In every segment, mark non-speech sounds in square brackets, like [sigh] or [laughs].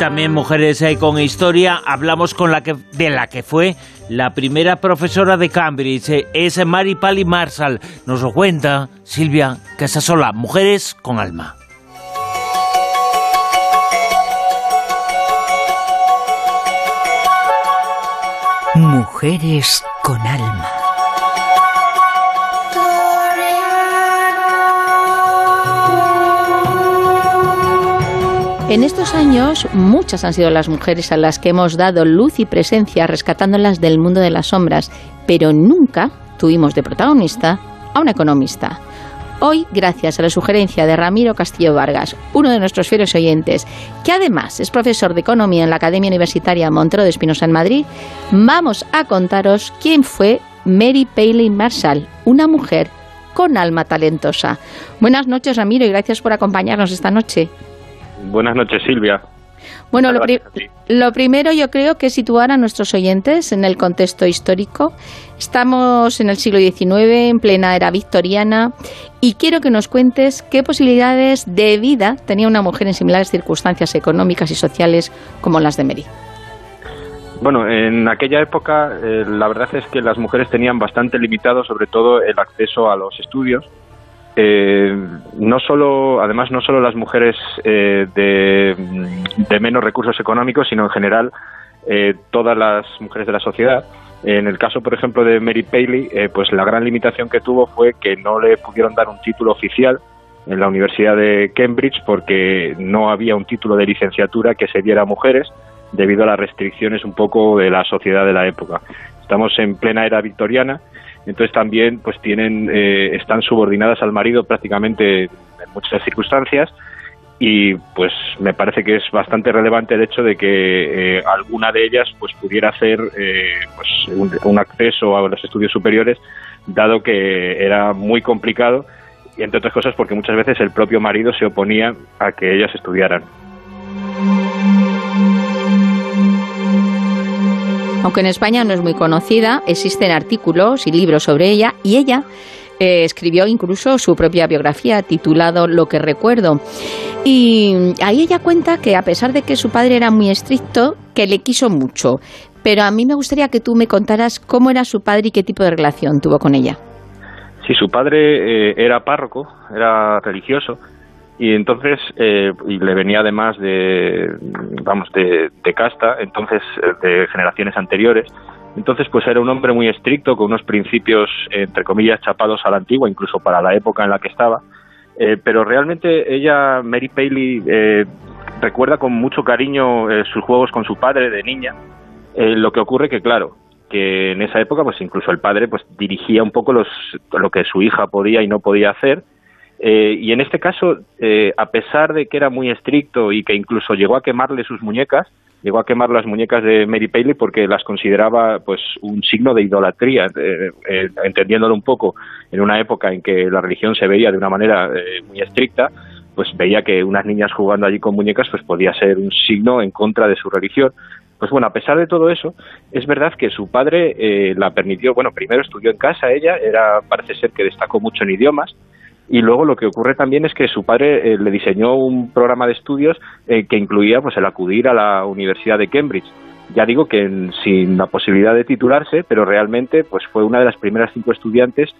también Mujeres eh, con Historia. Hablamos con la que, de la que fue la primera profesora de Cambridge. Eh, es Mary Pally Marshall. Nos lo cuenta Silvia Casasola. Mujeres con alma. Mujeres con alma. En estos años, muchas han sido las mujeres a las que hemos dado luz y presencia rescatándolas del mundo de las sombras, pero nunca tuvimos de protagonista a una economista. Hoy, gracias a la sugerencia de Ramiro Castillo Vargas, uno de nuestros fieles oyentes, que además es profesor de economía en la Academia Universitaria Montero de Espinosa en Madrid, vamos a contaros quién fue Mary Paley Marshall, una mujer con alma talentosa. Buenas noches, Ramiro, y gracias por acompañarnos esta noche. Buenas noches, Silvia. Bueno, lo, primero yo creo que situar a nuestros oyentes en el contexto histórico. Estamos en el siglo XIX, en plena era victoriana, y quiero que nos cuentes qué posibilidades de vida tenía una mujer en similares circunstancias económicas y sociales como las de Mary. Bueno, en aquella época eh, la verdad es que las mujeres tenían bastante limitado sobre todo el acceso a los estudios eh, no solo, además, no solo las mujeres eh, de, menos recursos económicos, sino en general eh, todas las mujeres de la sociedad. En el caso, por ejemplo, de Mary Paley, pues la gran limitación que tuvo fue que no le pudieron dar un título oficial en la Universidad de Cambridge porque no había un título de licenciatura que se diera a mujeres debido a las restricciones un poco de la sociedad de la época. Estamos en plena era victoriana entonces también pues tienen eh, están subordinadas al marido prácticamente en muchas circunstancias y pues me parece que es bastante relevante el hecho de que eh, alguna de ellas pues pudiera hacer eh, pues un, acceso a los estudios superiores dado que era muy complicado y entre otras cosas porque muchas veces el propio marido se oponía a que ellas estudiaran. Aunque en España no es muy conocida, existen artículos y libros sobre ella y ella eh, escribió incluso su propia biografía titulado Lo que recuerdo. Y ahí ella cuenta que a pesar de que su padre era muy estricto, que le quiso mucho. Pero a mí me gustaría que tú me contaras cómo era su padre y qué tipo de relación tuvo con ella. Sí, su padre eh, era párroco, era religioso, y entonces eh, y le venía además de vamos de, casta entonces eh, de generaciones anteriores. Entonces pues era un hombre muy estricto con unos principios entre comillas chapados a la antigua incluso para la época en la que estaba. Eh, pero realmente ella Mary Paley recuerda con mucho cariño sus juegos con su padre de niña. Lo que ocurre que claro que en esa época pues incluso el padre pues dirigía un poco los, lo que su hija podía y no podía hacer eh, y en este caso, eh, a pesar de que era muy estricto y que incluso llegó a quemarle sus muñecas, llegó a quemar las muñecas de Mary Paley porque las consideraba pues un signo de idolatría, eh, entendiéndolo un poco en una época en que la religión se veía de una manera muy estricta, pues veía que unas niñas jugando allí con muñecas pues podía ser un signo en contra de su religión. Pues bueno, a pesar de todo eso, es verdad que su padre la permitió, bueno, primero estudió en casa ella, era parece ser que destacó mucho en idiomas, y luego lo que ocurre también es que su padre eh, le diseñó un programa de estudios eh, que incluía pues el acudir a la Universidad de Cambridge. Ya digo que sin la posibilidad de titularse, pero realmente pues fue una de las primeras cinco estudiantes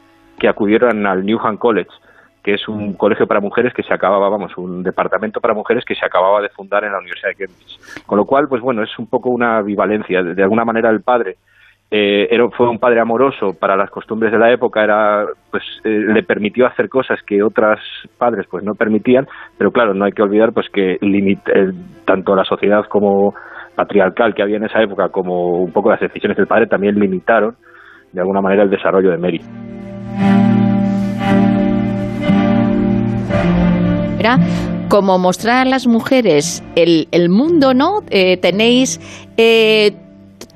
que acudieron al Newham College, que es un colegio para mujeres que se acababa, vamos, un departamento para mujeres que se acababa de fundar en la Universidad de Cambridge. Con lo cual, pues bueno, es un poco una bivalencia. De alguna manera el padre eh, era, fue un padre amoroso para las costumbres de la época, era, pues, eh, le permitió hacer cosas que otras padres pues no permitían, pero claro, no hay que olvidar pues que eh, tanto la sociedad como patriarcal que había en esa época como un poco las decisiones del padre también limitaron de alguna manera el desarrollo de Mary. Era como mostrar a las mujeres el, el mundo, ¿no? tenéis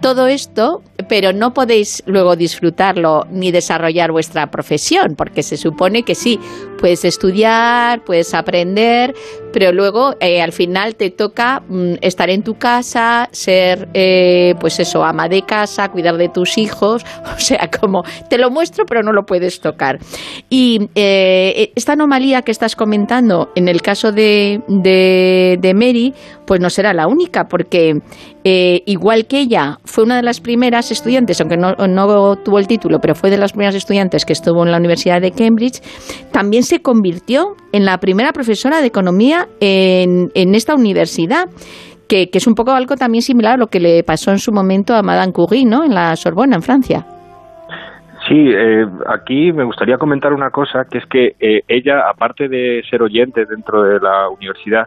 todo esto, pero no podéis luego disfrutarlo ni desarrollar vuestra profesión, porque se supone que sí, puedes estudiar, puedes aprender, pero luego eh, al final te toca mm, estar en tu casa, ser, eh, pues eso, ama de casa, cuidar de tus hijos, [laughs] o sea, como te lo muestro, pero no lo puedes tocar. Y eh, esta anomalía que estás comentando en el caso de, de, Mary, pues no será la única, porque igual que ella fue una de las primeras estudiantes, aunque no, tuvo el título, pero fue de las primeras estudiantes que estuvo en la Universidad de Cambridge, también se convirtió en la primera profesora de economía en, esta universidad. Que, es un poco algo también similar a lo que le pasó en su momento a Madame Curie, ¿no? En la Sorbona, en Francia. Sí, eh, aquí me gustaría comentar una cosa, que es que eh, ella, aparte de ser oyente dentro de la universidad,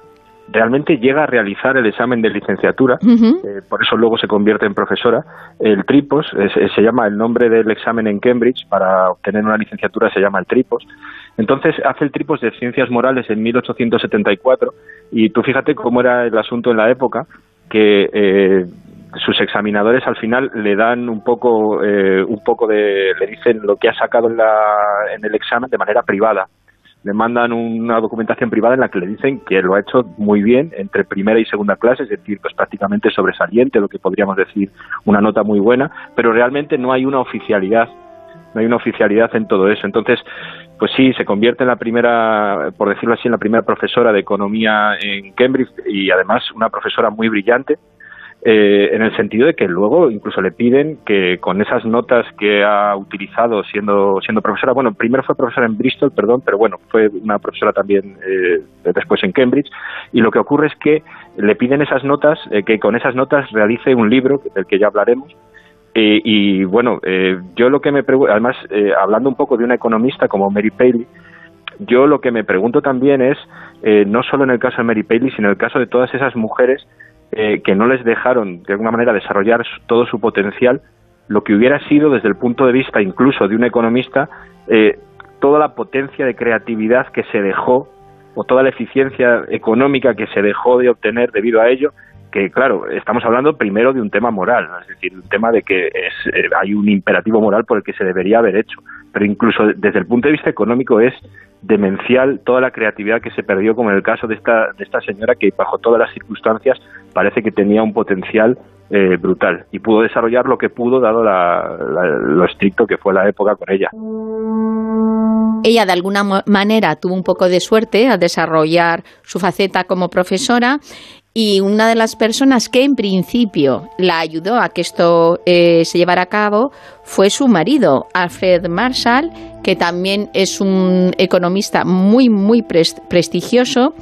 realmente llega a realizar el examen de licenciatura, eh, por eso luego se convierte en profesora. El TRIPOS se llama el nombre del examen en Cambridge, para obtener una licenciatura se llama el TRIPOS. Entonces hace el TRIPOS de Ciencias Morales en 1874 y tú fíjate cómo era el asunto en la época, que eh, sus examinadores al final le dan un poco, eh, un poco de, le dicen lo que ha sacado en, la, en el examen de manera privada le mandan una documentación privada en la que le dicen que lo ha hecho muy bien entre primera y segunda clase, es decir, pues prácticamente sobresaliente, lo que podríamos decir una nota muy buena, pero realmente no hay una oficialidad, no hay una oficialidad en todo eso. Entonces, pues sí, se convierte en la primera, por decirlo así, en la primera profesora de economía en Cambridge y además una profesora muy brillante eh, en el sentido de que luego incluso le piden que con esas notas que ha utilizado siendo siendo profesora, bueno, primero fue profesora en Bristol, perdón, pero bueno, fue una profesora también eh, después en Cambridge, y lo que ocurre es que le piden esas notas, eh, que con esas notas realice un libro, del que ya hablaremos, y bueno, yo lo que me pregunto, además, hablando un poco de una economista como Mary Paley, yo lo que me pregunto también es, no solo en el caso de Mary Paley, sino en el caso de todas esas mujeres eh, que no les dejaron de alguna manera desarrollar todo su potencial, lo que hubiera sido desde el punto de vista incluso de un economista, eh, toda la potencia de creatividad que se dejó o toda la eficiencia económica que se dejó de obtener debido a ello, claro, estamos hablando primero de un tema moral, es decir, un tema de que es, eh, hay un imperativo moral por el que se debería haber hecho, pero incluso desde el punto de vista económico es demencial toda la creatividad que se perdió, como en el caso de esta, de esta señora que bajo todas las circunstancias parece que tenía un potencial eh, brutal y pudo desarrollar lo que pudo dado lo estricto que fue la época con ella. Ella de alguna manera tuvo un poco de suerte a desarrollar su faceta como profesora y una de las personas que en principio la ayudó a que esto eh, se llevara a cabo fue su marido, Alfred Marshall, que también es un economista muy, muy prestigioso.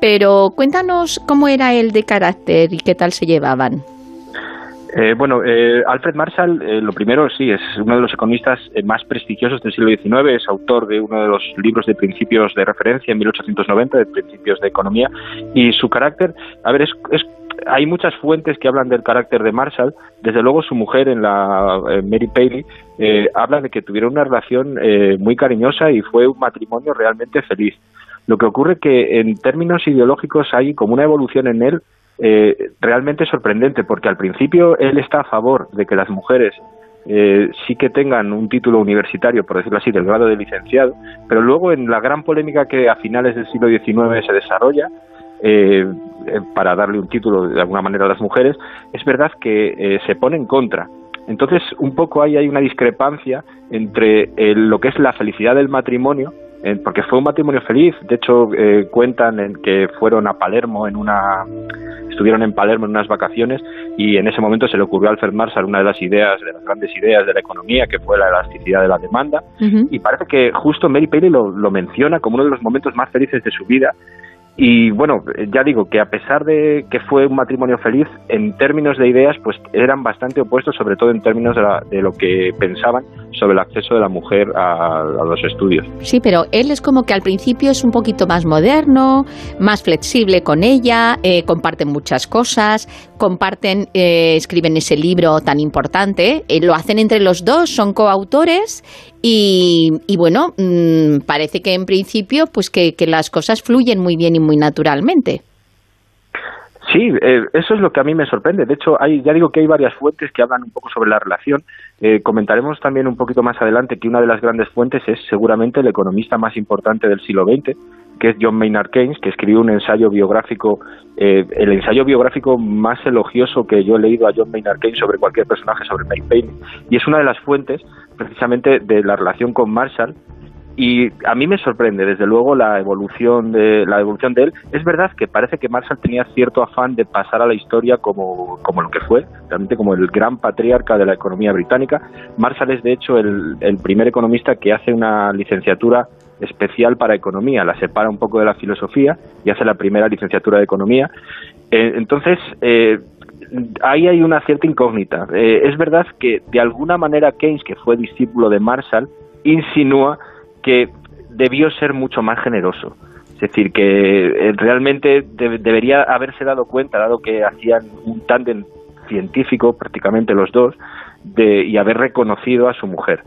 Pero cuéntanos cómo era él de carácter y qué tal se llevaban. Eh, bueno, eh, Alfred Marshall, eh, lo primero, sí, es uno de los economistas más prestigiosos del siglo XIX, es autor de uno de los libros de principios de referencia en 1890, de principios de economía, y su carácter, a ver, es, hay muchas fuentes que hablan del carácter de Marshall, desde luego su mujer, en la Mary Paley, habla de que tuvieron una relación muy cariñosa y fue un matrimonio realmente feliz. Lo que ocurre que en términos ideológicos hay como una evolución en él eh, realmente sorprendente, porque al principio él está a favor de que las mujeres eh, sí que tengan un título universitario, por decirlo así, del grado de licenciado, pero luego en la gran polémica que a finales del siglo XIX se desarrolla, eh, para darle un título de alguna manera a las mujeres, es verdad que se pone en contra. Entonces, un poco ahí hay una discrepancia entre lo que es la felicidad del matrimonio porque fue un matrimonio feliz. De hecho, eh, cuentan en que fueron a Palermo en una estuvieron en Palermo en unas vacaciones y en ese momento se le ocurrió a Alfred Marshall una de las ideas, de las grandes ideas de la economía, que fue la elasticidad de la demanda. Y parece que justo Mary Paley lo, lo menciona como uno de los momentos más felices de su vida y bueno, ya digo que a pesar de que fue un matrimonio feliz, en términos de ideas, pues eran bastante opuestos, sobre todo en términos de, lo que pensaban sobre el acceso de la mujer a, los estudios. Sí, pero él es como que al principio es un poquito más moderno, más flexible con ella, eh, comparten muchas cosas, comparten, eh, escriben ese libro tan importante, eh, lo hacen entre los dos, son coautores y, bueno, mm, parece que en principio pues que, las cosas fluyen muy bien y muy naturalmente. Sí, eh, eso es lo que a mí me sorprende. De hecho, hay, ya digo que hay varias fuentes que hablan un poco sobre la relación. Eh, comentaremos también un poquito más adelante que una de las grandes fuentes es seguramente el economista más importante del siglo XX, que es John Maynard Keynes, que escribió un ensayo biográfico, eh, el ensayo biográfico más elogioso que yo he leído a John Maynard Keynes sobre cualquier personaje sobre Mary Paley. Y es una de las fuentes precisamente de la relación con Marshall. Y a mí me sorprende desde luego la evolución de la evolución de él. Es verdad que parece que Marshall tenía cierto afán de pasar a la historia como, como lo que fue realmente como el gran patriarca de la economía británica. Marshall es de hecho el, primer economista que hace una licenciatura especial para economía la separa un poco de la filosofía y hace la primera licenciatura de economía. Eh, entonces eh, ahí hay una cierta incógnita. Eh, es verdad que de alguna manera Keynes, que fue discípulo de Marshall, insinúa que debió ser mucho más generoso. Es decir, que eh, realmente debería haberse dado cuenta, dado que hacían un tándem científico, prácticamente los dos, de, y haber reconocido a su mujer.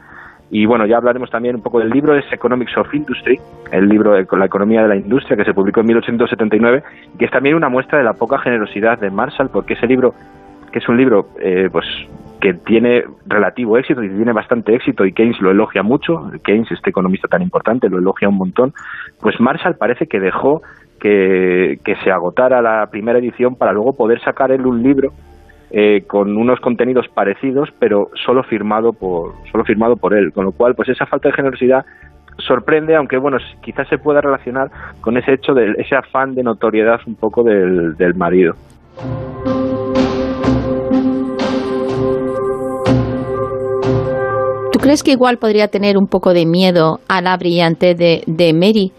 Y bueno, ya hablaremos también un poco del libro, es Economics of Industry, el libro de la economía de la industria que se publicó en 1879, que es también una muestra de la poca generosidad de Marshall, porque ese libro, que es un libro eh, pues que tiene relativo éxito y tiene bastante éxito y Keynes lo elogia mucho, Keynes, este economista tan importante, lo elogia un montón, pues Marshall parece que dejó que, se agotara la primera edición para luego poder sacar él un libro eh, con unos contenidos parecidos, pero solo firmado por solo firmado por él, con lo cual pues esa falta de generosidad sorprende, aunque bueno, quizás se pueda relacionar con ese hecho de ese afán de notoriedad un poco del, del marido. crees que igual podría tener un poco de miedo a la brillante de, de Mary?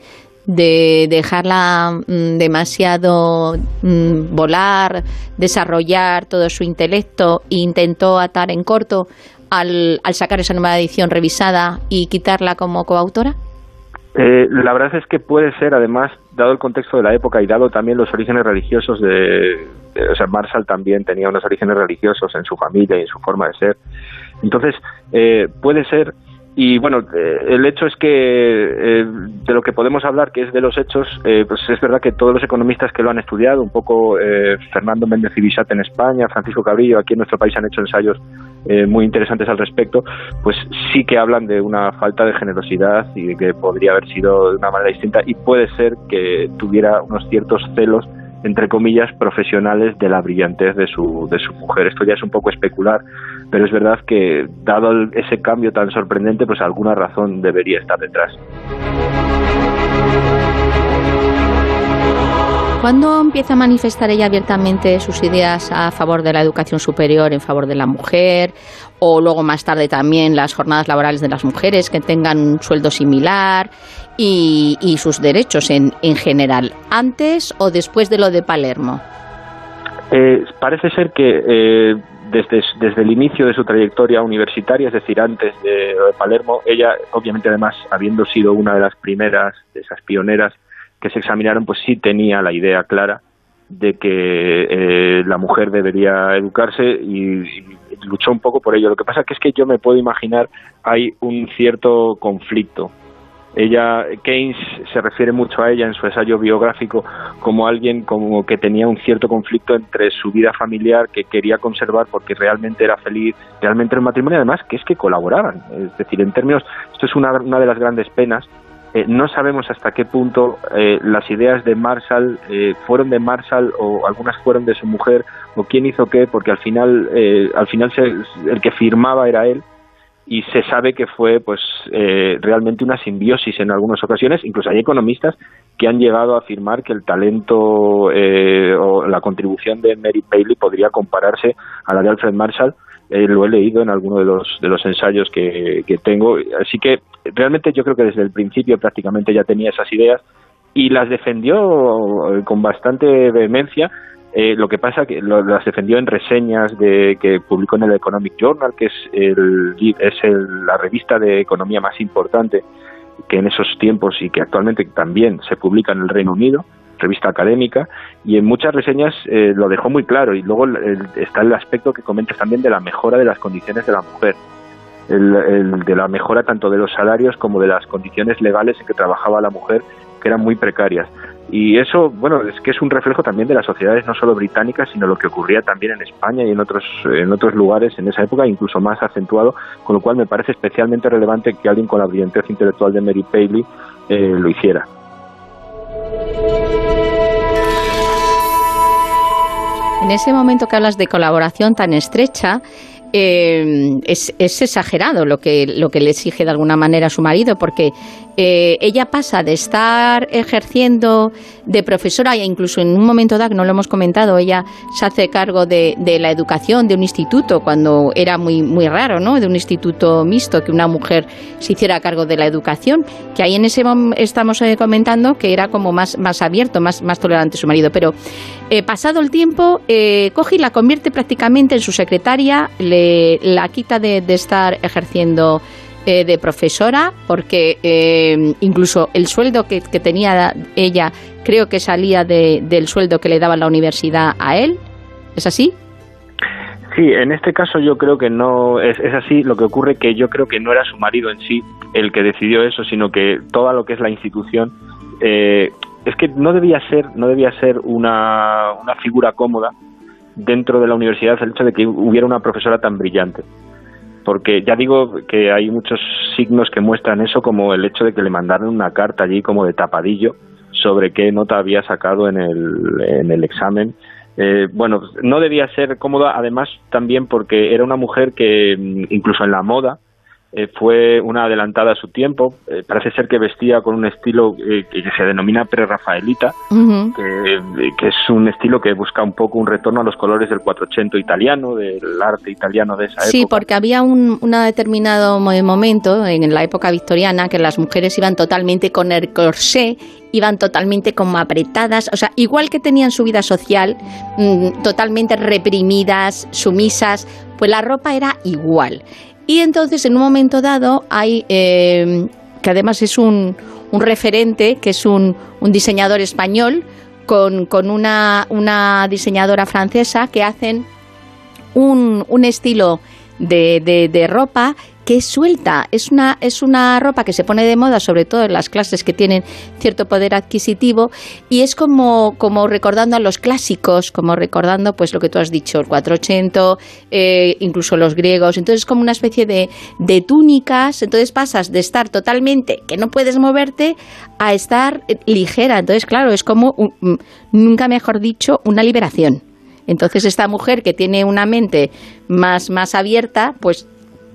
De dejarla mm, demasiado mm, volar, desarrollar todo su intelecto e intentó atar en corto al, al sacar esa nueva edición revisada y quitarla como coautora? Eh, la verdad es que puede ser, además, dado el contexto de la época y dado también los orígenes religiosos de, o sea, Marshall también tenía unos orígenes religiosos en su familia y en su forma de ser. Entonces, eh, puede ser, y bueno, eh, el hecho es que eh, de lo que podemos hablar, que es de los hechos, pues es verdad que todos los economistas que lo han estudiado, un poco Fernando Méndez y en España, Francisco Cabrillo aquí en nuestro país han hecho ensayos muy interesantes al respecto, pues sí que hablan de una falta de generosidad y de que podría haber sido de una manera distinta y puede ser que tuviera unos ciertos celos entre comillas, profesionales de la brillantez de su, de su mujer. Esto ya es un poco especular, pero es verdad que, dado ese cambio tan sorprendente, pues alguna razón debería estar detrás. ¿Cuándo empieza a manifestar ella abiertamente sus ideas a favor de la educación superior, en favor de la mujer? O luego más tarde también las jornadas laborales de las mujeres que tengan un sueldo similar y, sus derechos en, en, general, antes o después de lo de Palermo. Eh, parece ser que eh, desde, desde el inicio de su trayectoria universitaria, es decir, antes de, de Palermo, ella, obviamente además, habiendo sido una de las primeras, de esas pioneras, que se examinaron, pues sí tenía la idea clara de que eh, la mujer debería educarse y, luchó un poco por ello. Lo que pasa que es que yo me puedo imaginar hay un cierto conflicto. Ella, Keynes se refiere mucho a ella en su ensayo biográfico como alguien como que tenía un cierto conflicto entre su vida familiar que quería conservar porque realmente era feliz, realmente era matrimonio, además que es que colaboraban. Es decir, en términos, esto es una, una de las grandes penas eh, no sabemos hasta qué punto eh, las ideas de Marshall eh, fueron de Marshall o algunas fueron de su mujer o quién hizo qué, porque al final, al final el que firmaba era él y se sabe que fue pues realmente una simbiosis en algunas ocasiones. Incluso hay economistas que han llegado a afirmar que el talento o la contribución de Mary Bailey podría compararse a la de Alfred Marshall eh, lo he leído en alguno de los, de los ensayos que, tengo. Así que realmente yo creo que desde el principio prácticamente ya tenía esas ideas y las defendió eh, con bastante vehemencia. Eh, lo que pasa que las defendió en reseñas de que publicó en el Economic Journal, que es, el, es la revista de economía más importante que en esos tiempos y que actualmente también se publica en el Reino Unido revista académica, y en muchas reseñas eh, lo dejó muy claro. Y luego está el aspecto que comentas también de la mejora de las condiciones de la mujer, el, de la mejora tanto de los salarios como de las condiciones legales en que trabajaba la mujer, que eran muy precarias. Y eso, bueno, es que es un reflejo también de las sociedades no solo británicas, sino lo que ocurría también en España y en otros, en otros lugares en esa época, incluso más acentuado, con lo cual me parece especialmente relevante que alguien con la brillantez intelectual de Mary Paley eh, lo hiciera. En ese momento que hablas de colaboración tan estrecha, eh, es, exagerado lo que, lo que le exige de alguna manera a su marido, porque eh, ella pasa de estar ejerciendo de profesora e incluso en un momento dado, no lo hemos comentado, ella se hace cargo de, la educación de un instituto cuando era muy, muy raro, ¿no? De un instituto mixto, que una mujer se hiciera cargo de la educación, que ahí en ese momento estamos eh, comentando que era como más, más abierto, más, más tolerante su marido. Pero pasado el tiempo, coge y la convierte prácticamente en su secretaria, le la quita de, estar ejerciendo eh, de profesora, porque eh, incluso el sueldo que, tenía ella creo que salía del sueldo que le daba la universidad a él. ¿Es así? Sí, en este caso yo creo que no es, así. Lo que ocurre que yo creo que no era su marido en sí el que decidió eso, sino que toda lo que es la institución eh, es que no debía ser no debía ser una, una figura cómoda dentro de la universidad el hecho de que hubiera una profesora tan brillante. Porque ya digo que hay muchos signos que muestran eso, como el hecho de que le mandaron una carta allí como de tapadillo sobre qué nota había sacado en el, en el examen. Eh, bueno, no debía ser cómoda, además también porque era una mujer que mm, incluso en la moda, eh, fue una adelantada a su tiempo. Eh, parece ser que vestía con un estilo eh, que se denomina pre-rafaelita, que, es un estilo que busca un poco un retorno a los colores del 480 italiano, del arte italiano de esa época. Sí, porque había un determinado momento en la época victoriana que las mujeres iban totalmente con el corsé iban totalmente como apretadas, o sea, igual que tenían su vida social, mm, totalmente reprimidas, sumisas, pues la ropa era igual. Y entonces, en un momento dado, hay, eh, que además es un, un, referente, que es un, un diseñador español, con, con una, una, diseñadora francesa, que hacen un, un estilo de, de, de ropa que es suelta. Es una, es una ropa que se pone de moda, sobre todo en las clases que tienen cierto poder adquisitivo, y es como, como recordando a los clásicos, como recordando pues lo que tú has dicho, el 480, eh, incluso los griegos. Entonces es como una especie de, de túnicas. Entonces pasas de estar totalmente que no puedes moverte a estar ligera. Entonces, claro, es como, nunca mejor dicho, una liberación. Entonces esta mujer que tiene una mente más, más abierta, pues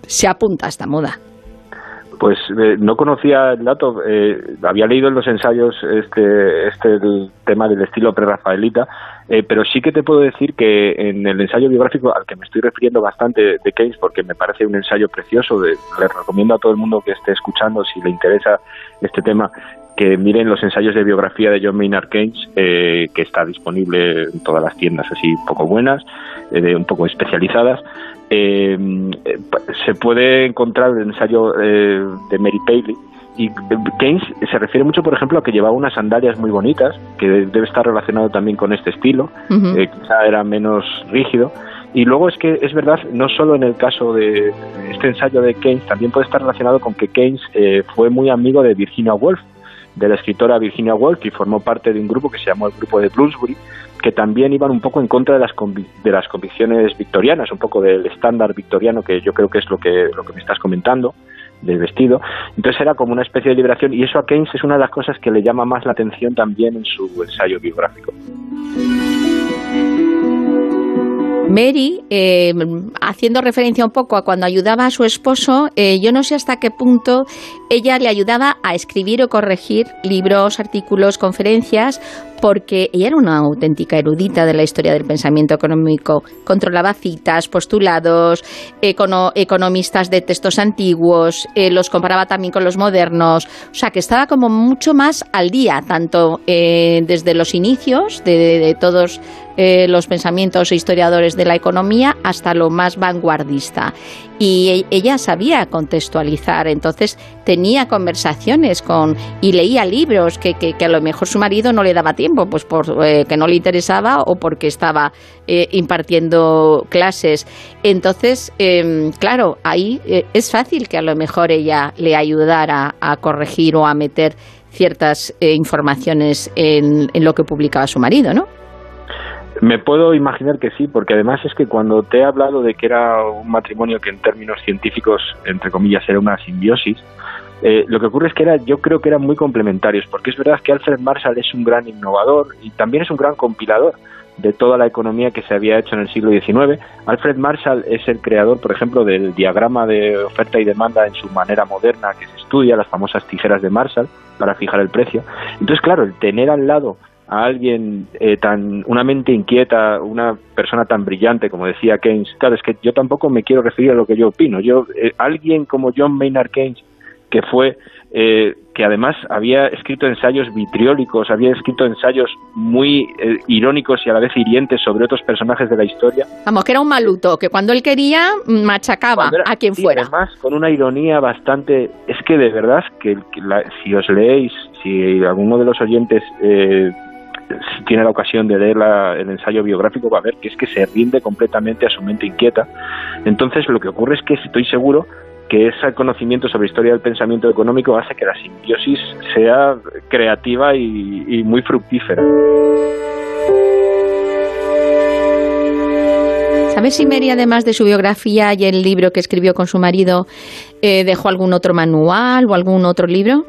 se apunta a esta moda? Pues eh, no conocía el dato, eh, había leído en los ensayos este, este tema del estilo prerrafaelita, eh, pero sí que te puedo decir que en el ensayo biográfico al que me estoy refiriendo bastante de Keynes, porque me parece un ensayo precioso, le recomiendo a todo el mundo que esté escuchando, si le interesa este tema, que miren los ensayos de biografía de John Maynard Keynes, que está disponible en todas las tiendas así un poco buenas, un poco especializadas, eh, se puede encontrar el ensayo eh, de Mary Paley y Keynes se refiere mucho, por ejemplo, a que llevaba unas sandalias muy bonitas, que debe estar relacionado también con este estilo, eh, quizá era menos rígido. Y luego es que es verdad, no solo en el caso de este ensayo de Keynes, también puede estar relacionado con que Keynes eh, fue muy amigo de Virginia Woolf, de la escritora Virginia Woolf, y formó parte de un grupo que se llamó el Grupo de Bloomsbury, que también iban un poco en contra de las, de las convicciones victorianas, un poco del estándar victoriano, que yo creo que es lo que, lo que me estás comentando, del vestido. Entonces era como una especie de liberación y eso a Keynes es una de las cosas que le llama más la atención también en su ensayo biográfico. Mary, eh, haciendo referencia un poco a cuando ayudaba a su esposo, eh, yo no sé hasta qué punto ella le ayudaba a escribir o corregir libros, artículos, conferencias, porque ella era una auténtica erudita de la historia del pensamiento económico. Controlaba citas, postulados, economistas de textos antiguos, eh, los comparaba también con los modernos. O sea, que estaba como mucho más al día, tanto desde los inicios de todos eh, los pensamientos e historiadores de la economía hasta lo más vanguardista. Y e, ella sabía contextualizar, entonces tenía conversaciones con y leía libros que, que, a lo mejor su marido no le daba tiempo, pues porque eh, no le interesaba o porque estaba eh, impartiendo clases. Entonces, em, claro, ahí es fácil que a lo mejor ella le ayudara a corregir o a meter ciertas eh, informaciones en, en lo que publicaba su marido, ¿no? Me puedo imaginar que sí, porque además es que cuando te he hablado de que era un matrimonio que en términos científicos, entre comillas, era una simbiosis, eh, lo que ocurre es que era, yo creo que eran muy complementarios, porque es verdad que Alfred Marshall es un gran innovador y también es un gran compilador de toda la economía que se había hecho en el siglo XIX. Alfred Marshall es el creador, por ejemplo, del diagrama de oferta y demanda en su manera moderna que se estudia, las famosas tijeras de Marshall, para fijar el precio. Entonces, claro, el tener al lado a alguien eh, tan, una mente inquieta, una persona tan brillante como decía Keynes, claro, es que yo tampoco me quiero referir a lo que yo opino, yo, eh, alguien como John Maynard Keynes, que fue, eh, que además había escrito ensayos vitriólicos, había escrito ensayos muy irónicos y a la vez hirientes sobre otros personajes de la historia. Vamos, que era un maluto, que cuando él quería machacaba a quien fuera. Además, con una ironía bastante, es que de verdad que, si os leéis, si alguno de los oyentes eh, si tiene la ocasión de leer el ensayo biográfico va a ver que es que se rinde completamente a su mente inquieta. Entonces lo que ocurre es que estoy seguro que ese conocimiento sobre historia del pensamiento económico hace que la simbiosis sea creativa y, muy fructífera. ¿Sabes si Mary, además de su biografía y el libro que escribió con su marido, eh, dejó algún otro manual o algún otro libro?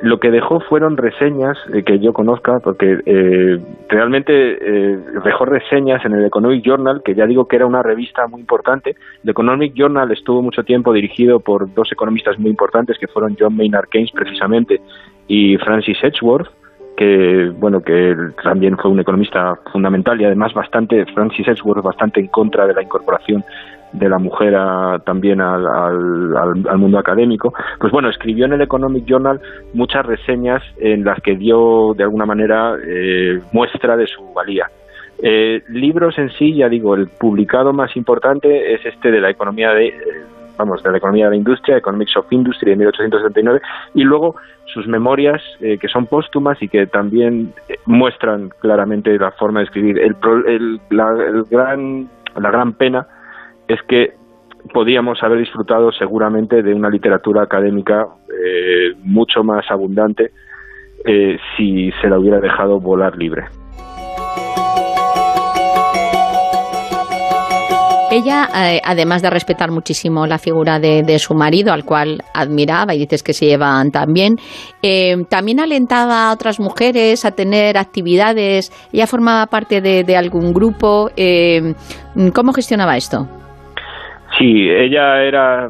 Lo que dejó fueron reseñas eh, que yo conozca, porque eh, realmente eh, dejó reseñas en el Economic Journal, que ya digo que era una revista muy importante. El Economic Journal estuvo mucho tiempo dirigido por dos economistas muy importantes, que fueron John Maynard Keynes precisamente y Francis Edgeworth, que bueno que también fue un economista fundamental y además bastante Francis Edgeworth bastante en contra de la incorporación de la mujer también al, al, mundo académico, pues bueno, escribió en el Economic Journal muchas reseñas en las que dio de alguna manera eh, muestra de su valía. Eh, libros en sí, ya digo, el publicado más importante es este de la economía de, eh, vamos, de la economía de la industria, Economics of Industry de 1879, y luego sus memorias que son póstumas y que también muestran claramente la forma de escribir. El, el, la, el gran, la gran pena es que podíamos haber disfrutado seguramente de una literatura académica eh, mucho más abundante eh, si se la hubiera dejado volar libre. Ella, eh, además de respetar muchísimo la figura de, su marido, al cual admiraba y dices que se llevan tan bien, también alentaba a otras mujeres a tener actividades. Ella formaba parte de algún grupo. ¿Cómo gestionaba esto? Sí, ella era,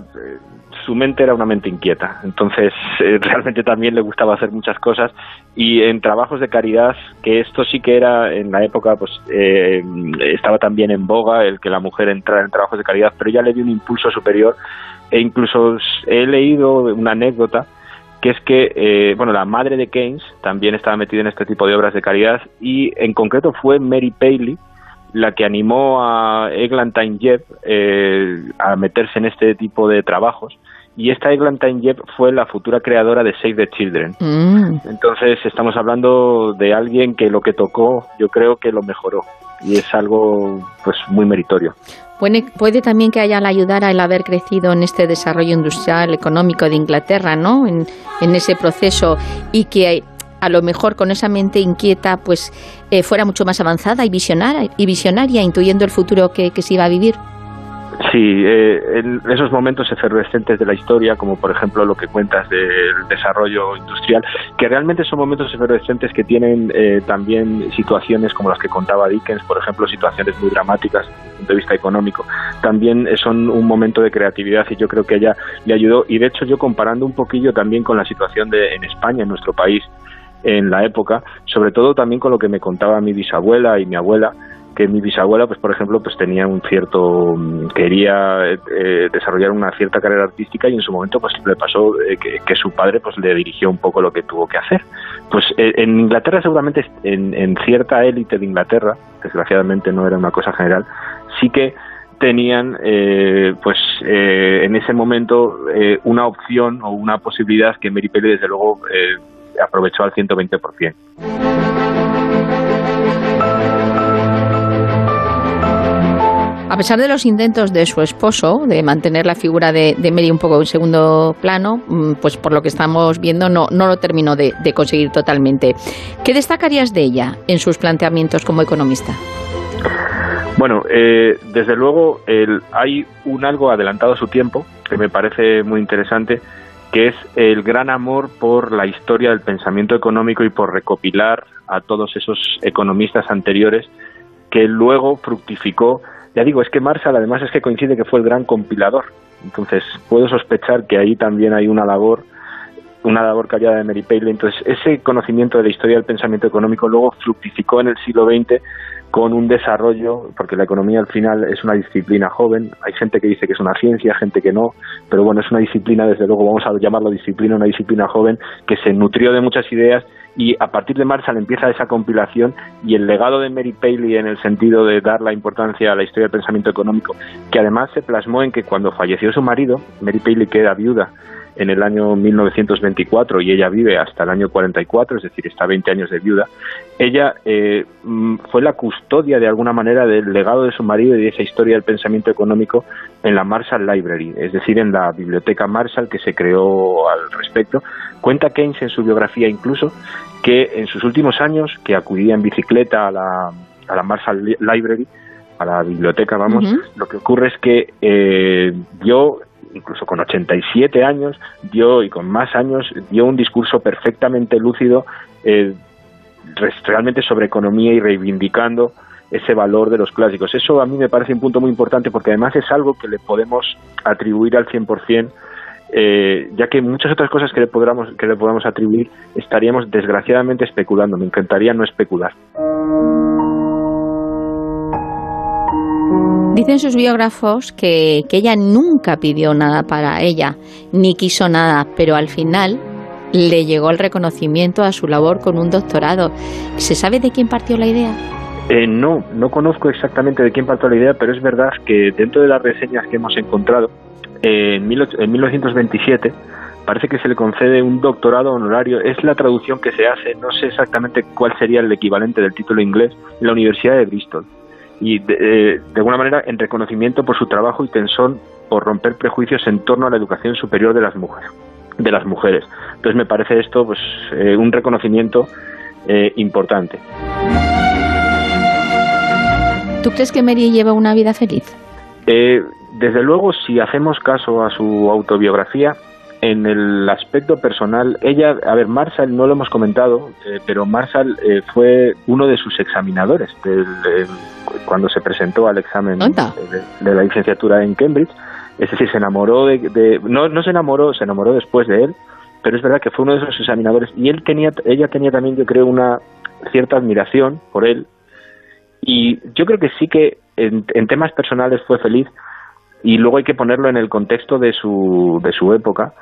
su mente era una mente inquieta, entonces [laughs] eh, realmente también le gustaba hacer muchas cosas. Y en trabajos de caridad, que esto sí que era en la época, pues eh, estaba también en boga el que la mujer entrara en trabajos de caridad, pero ella le dio un impulso superior. E incluso he leído una anécdota que es que, eh, bueno, la madre de Keynes también estaba metida en este tipo de obras de caridad y en concreto fue Mary Paley, la que animó a Eglantine Jebb eh, a meterse en este tipo de trabajos. Y esta Eglantine Jebb fue la futura creadora de Save the Children. Mm. Entonces estamos hablando de alguien que lo que tocó, yo creo que lo mejoró. Y es algo pues muy meritorio. Puede, puede también que haya la ayudara el haber crecido en este desarrollo industrial económico de Inglaterra, ¿no? En, en ese proceso y que a lo mejor con esa mente inquieta pues eh, fuera mucho más avanzada y visionaria, y visionaria intuyendo el futuro que, se iba a vivir. Sí, eh, en esos momentos efervescentes de la historia, como por ejemplo lo que cuentas del desarrollo industrial, que realmente son momentos efervescentes que tienen eh, también situaciones como las que contaba Dickens, por ejemplo, situaciones muy dramáticas desde el punto de vista económico, también son un momento de creatividad y yo creo que ella le ayudó. Y de hecho yo comparando un poquillo también con la situación de, en España, en nuestro país, en la época, sobre todo también con lo que me contaba mi bisabuela y mi abuela, que mi bisabuela, pues por ejemplo, pues tenía un cierto, mm, quería eh, desarrollar una cierta carrera artística y en su momento pues le pasó eh, que, su padre pues le dirigió un poco lo que tuvo que hacer. Pues eh, en Inglaterra seguramente, en, en cierta élite de Inglaterra, desgraciadamente no era una cosa general, sí que tenían pues en ese momento una opción o una posibilidad que Mary Pelle desde luego aprovechó al 120%. pesar de los intentos de su esposo de mantener la figura de, Mary un poco en segundo plano, mm, pues por lo que estamos viendo no, no lo terminó de, conseguir totalmente. ¿Qué destacarías de ella en sus planteamientos como economista? Bueno, eh, desde luego hay un algo adelantado a su tiempo que me parece muy interesante, que es el gran amor por la historia del pensamiento económico y por recopilar a todos esos economistas anteriores que luego fructificó. Ya digo, es que Marshall además es que coincide que fue el gran compilador. Entonces, puedo sospechar que ahí también hay una labor una labor callada de Mary Paley. Entonces, ese conocimiento de la historia del pensamiento económico luego fructificó en el siglo XX con un desarrollo, porque la economía al final es una disciplina joven, hay gente que dice que es una ciencia, gente que no, pero bueno, es una disciplina, desde luego vamos a llamarlo disciplina, una disciplina joven que se nutrió de muchas ideas y a partir de Marshall empieza esa compilación y el legado de Mary Paley en el sentido de dar la importancia a la historia del pensamiento económico, que además se plasmó en que cuando falleció su marido, Mary Paley queda viuda en el año 1924 y ella vive hasta el año 44, es decir, está 20 años de viuda, ella eh, mm, fue la custodia de alguna manera del legado de su marido y de esa historia del pensamiento económico en la Marshall Library, es decir, en la biblioteca Marshall que se creó al respecto. Cuenta Keynes en su biografía incluso que en sus últimos años, que acudía en bicicleta a la, a la Marshall Library, a la biblioteca, vamos, lo que ocurre es que eh, dio incluso con 87 años, dio y con más años, dio un discurso perfectamente lúcido, eh, realmente sobre economía y reivindicando ese valor de los clásicos. Eso a mí me parece un punto muy importante porque además es algo que le podemos atribuir al 100%, eh, ya que muchas otras cosas que le, podamos, que le podamos atribuir estaríamos desgraciadamente especulando. Me encantaría no especular. Dicen sus biógrafos que, ella nunca pidió nada para ella, ni quiso nada, pero al final le llegó el reconocimiento a su labor con un doctorado. ¿Se sabe de quién partió la idea? Eh, no, no conozco exactamente de quién partió la idea, pero es verdad que dentro de las reseñas que hemos encontrado, en, 1927 parece que se le concede un doctorado honorario. Es la traducción que se hace, no sé exactamente cuál sería el equivalente del título inglés, la Universidad de Bristol y de, eh, de, alguna manera en reconocimiento por su trabajo y tensón por romper prejuicios en torno a la educación superior de las mujeres. De las mujeres. Entonces me parece esto pues eh, un reconocimiento eh, importante. ¿Tú crees que Mary lleva una vida feliz? desde luego, si hacemos caso a su autobiografía, en el aspecto personal, ella, a ver, Marshall no lo hemos comentado, eh, pero Marshall eh, fue uno de sus examinadores cuando se presentó al examen de, la licenciatura en Cambridge. Es decir, se enamoró de, no, no se enamoró, se enamoró después de él, pero es verdad que fue uno de sus examinadores y él tenía, ella tenía también, yo creo, una cierta admiración por él. Y yo creo que sí que en, en temas personales fue feliz y luego hay que ponerlo en el contexto de su, de su época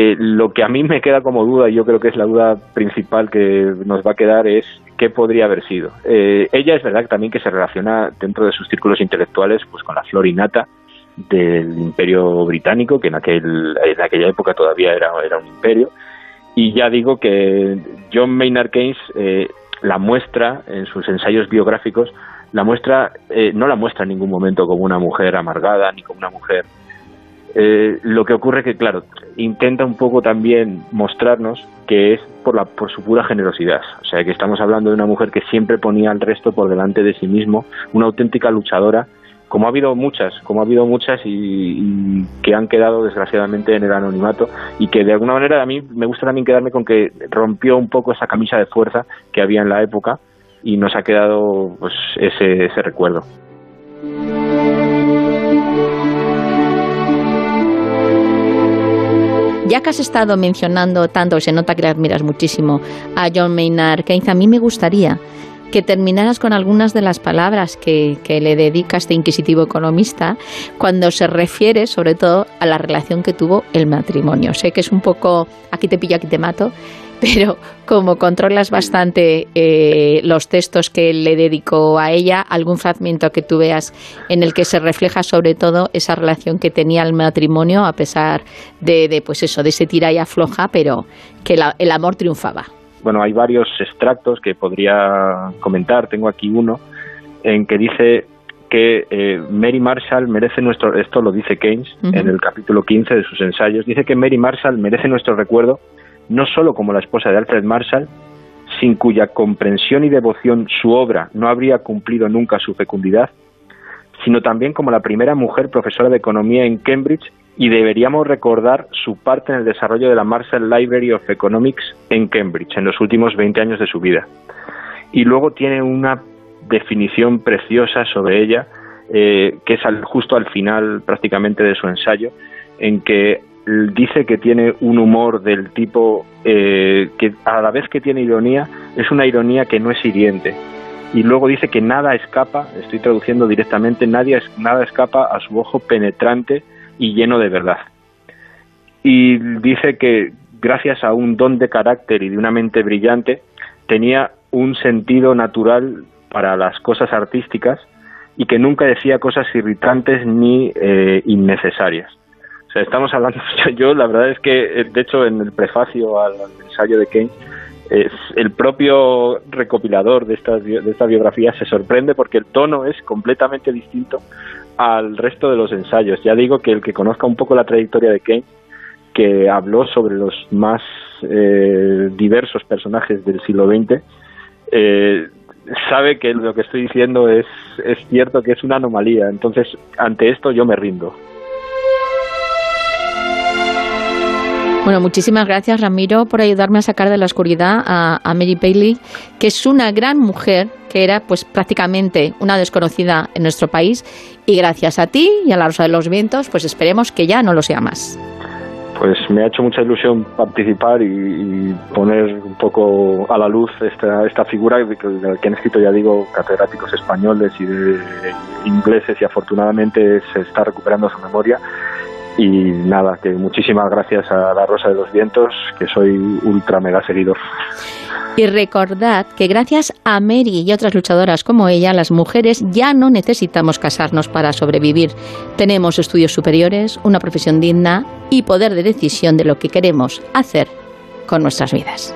eh, lo que a mí me queda como duda, y yo creo que es la duda principal que nos va a quedar, es qué podría haber sido. Eh, ella es verdad también que se relaciona dentro de sus círculos intelectuales pues con la florinata del imperio británico, que en, aquel, en aquella época todavía era, un imperio, y ya digo que John Maynard Keynes eh, la muestra en sus ensayos biográficos, la muestra, no la muestra en ningún momento como una mujer amargada, ni como una mujer eh, lo que ocurre que, claro, intenta un poco también mostrarnos que es por, la, por su pura generosidad. O sea, que estamos hablando de una mujer que siempre ponía al resto por delante de sí mismo, una auténtica luchadora, como ha habido muchas, como ha habido muchas y, que han quedado desgraciadamente en el anonimato y que de alguna manera a mí me gusta también quedarme con que rompió un poco esa camisa de fuerza que había en la época y nos ha quedado pues ese, ese recuerdo. Ya que has estado mencionando tanto, se nota que le admiras muchísimo a John Maynard Keynes, a mí me gustaría que terminaras con algunas de las palabras que, le dedica este inquisitivo economista cuando se refiere sobre todo a la relación que tuvo el matrimonio. Sé que es un poco aquí te pillo, aquí te mato, [laughs] pero como controlas bastante eh, los textos que le dedicó a ella, algún fragmento que tú veas en el que se refleja sobre todo esa relación que tenía el matrimonio a pesar de, pues eso, de ese tira y afloja, pero que el amor triunfaba. Bueno, hay varios extractos que podría comentar. Tengo aquí uno en que dice que eh, Mary Marshall merece nuestro, esto lo dice Keynes en el capítulo 15 de sus ensayos, dice que Mary Marshall merece nuestro recuerdo no solo como la esposa de Alfred Marshall, sin cuya comprensión y devoción su obra no habría cumplido nunca su fecundidad, sino también como la primera mujer profesora de economía en Cambridge y deberíamos recordar su parte en el desarrollo de la Marshall Library of Economics en Cambridge en los últimos 20 años de su vida. Y luego tiene una definición preciosa sobre ella, eh, que es justo al final prácticamente de su ensayo, en que dice que tiene un humor del tipo eh, que a la vez que tiene ironía, es una ironía que no es hiriente. Y luego dice que nada escapa, estoy traduciendo directamente, nadie, nada escapa a su ojo penetrante y lleno de verdad. Y dice que gracias a un don de carácter y de una mente brillante, tenía un sentido natural para las cosas artísticas y que nunca decía cosas irritantes ni eh, innecesarias. O estamos hablando, [laughs] yo la verdad es que, eh, de hecho, en el prefacio al, ensayo de Keynes, es el propio recopilador de esta, de esta biografía se sorprende porque el tono es completamente distinto al resto de los ensayos. Ya digo que el que conozca un poco la trayectoria de Keynes, que habló sobre los más eh, diversos personajes del siglo XX, eh, sabe que lo que estoy diciendo es, es cierto que es una anomalía. Entonces, ante esto yo me rindo. Bueno, muchísimas gracias Ramiro por ayudarme a sacar de la oscuridad a, Mary Bailey, que es una gran mujer que era pues prácticamente una desconocida en nuestro país y gracias a ti y a la Rosa de los Vientos pues esperemos que ya no lo sea más. Pues me ha hecho mucha ilusión participar y, poner un poco a la luz esta, esta figura que, que han escrito, ya digo, catedráticos españoles y de ingleses y afortunadamente se está recuperando su memoria y nada, que muchísimas gracias a la Rosa de los Vientos, que soy ultra mega seguidor. Y recordad que gracias a Mary y otras luchadoras como ella, las mujeres ya no necesitamos casarnos para sobrevivir. Tenemos estudios superiores, una profesión digna y poder de decisión de lo que queremos hacer con nuestras vidas.